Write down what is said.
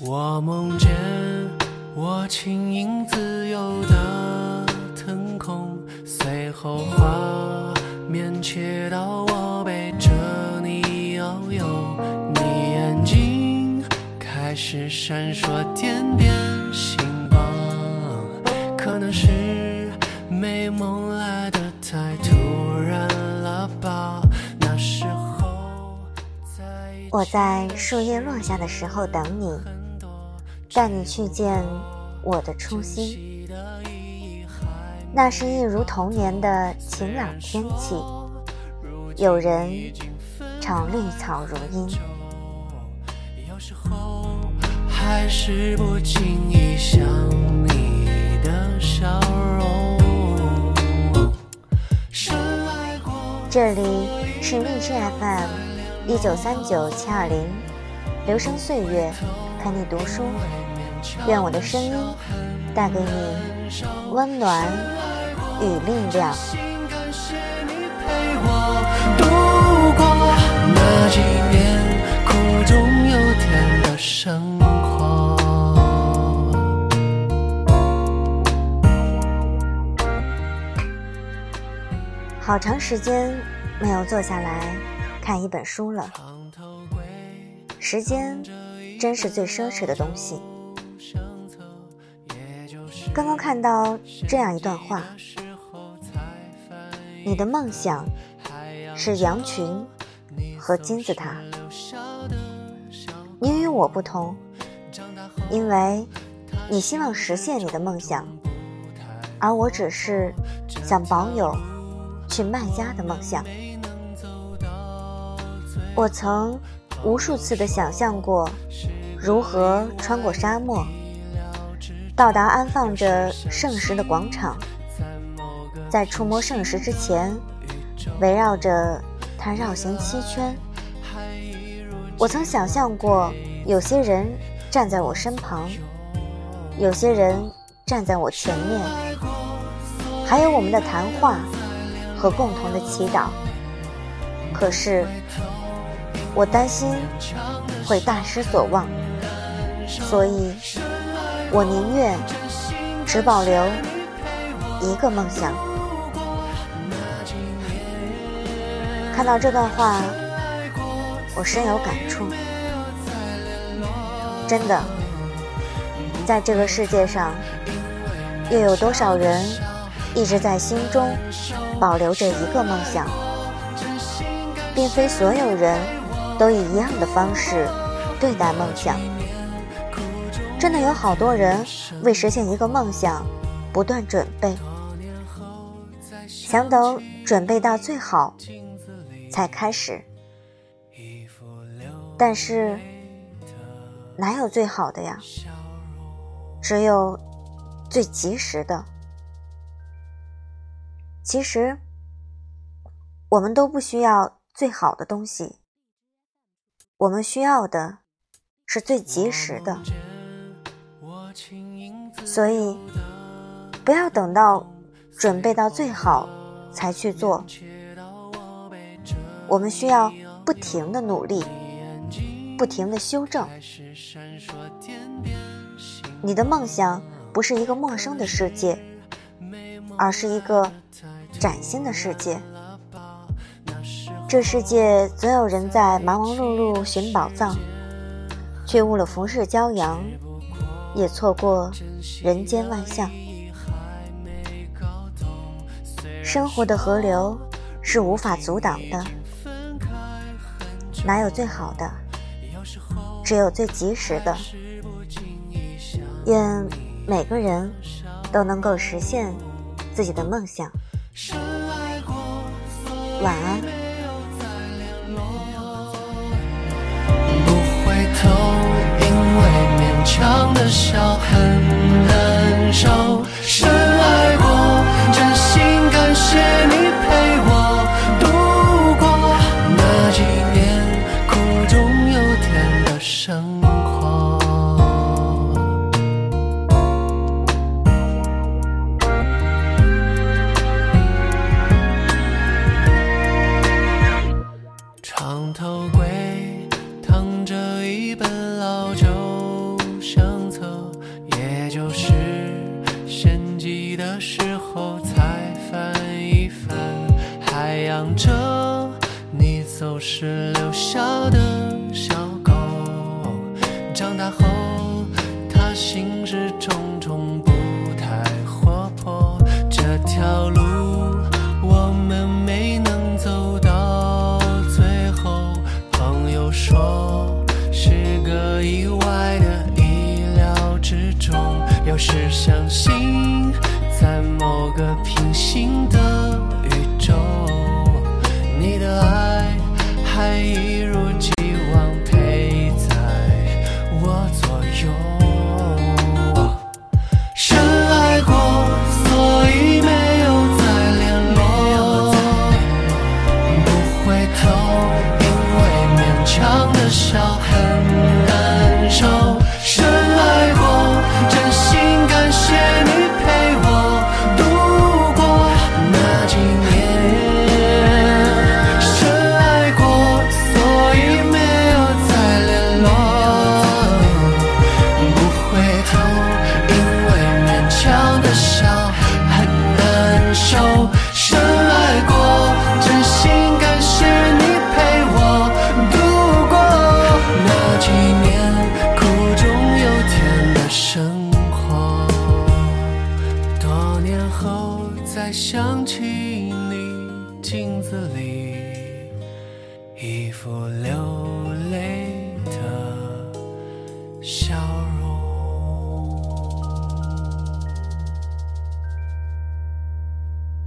我梦见我轻盈自由的腾空，随后画面切到我背着你遨游，你眼睛开始闪烁点点星光，可能是美梦来的太突然了吧。那时候在我在树叶落下的时候等你，带你去见我的初心。那是一如童年的晴朗天气，有人唱绿草如茵。有时候还是不经意想你的笑容。这里是荔枝 FM 一九三九七二零，流声岁月，陪你读书。愿我的声音带给你温暖与力量。好长时间没有坐下来看一本书了，时间真是最奢侈的东西。刚刚看到这样一段话：你的梦想是羊群和金字塔。你与我不同，因为你希望实现你的梦想，而我只是想保有去卖家的梦想。我曾无数次的想象过，如何穿过沙漠，到达安放着圣石的广场，在触摸圣石之前，围绕着它绕行七圈。我曾想象过，有些人站在我身旁，有些人站在我前面，还有我们的谈话和共同的祈祷。可是，我担心会大失所望，所以我宁愿只保留一个梦想。看到这段话，我深有感触。真的，在这个世界上，又有多少人一直在心中保留着一个梦想？并非所有人都以一样的方式对待梦想。真的有好多人为实现一个梦想不断准备，想等准备到最好才开始。但是哪有最好的呀？只有最及时的。其实我们都不需要最好的东西，我们需要的是最及时的。所以，不要等到准备到最好才去做。我们需要不停的努力，不停的修正。你的梦想不是一个陌生的世界，而是一个崭新的世界。这世界总有人在忙忙碌碌寻宝藏，却误了浮世骄阳，也错过人间万象。生活的河流是无法阻挡的，哪有最好的？只有最及时的。愿每个人都能够实现自己的梦想。晚安。回头，因为勉强的笑很难受。深爱过，真心感谢你陪我度过那几年苦中有甜的生活。长头柜太阳着你走时留下的小狗长大后他心事重重里一副流泪的笑容。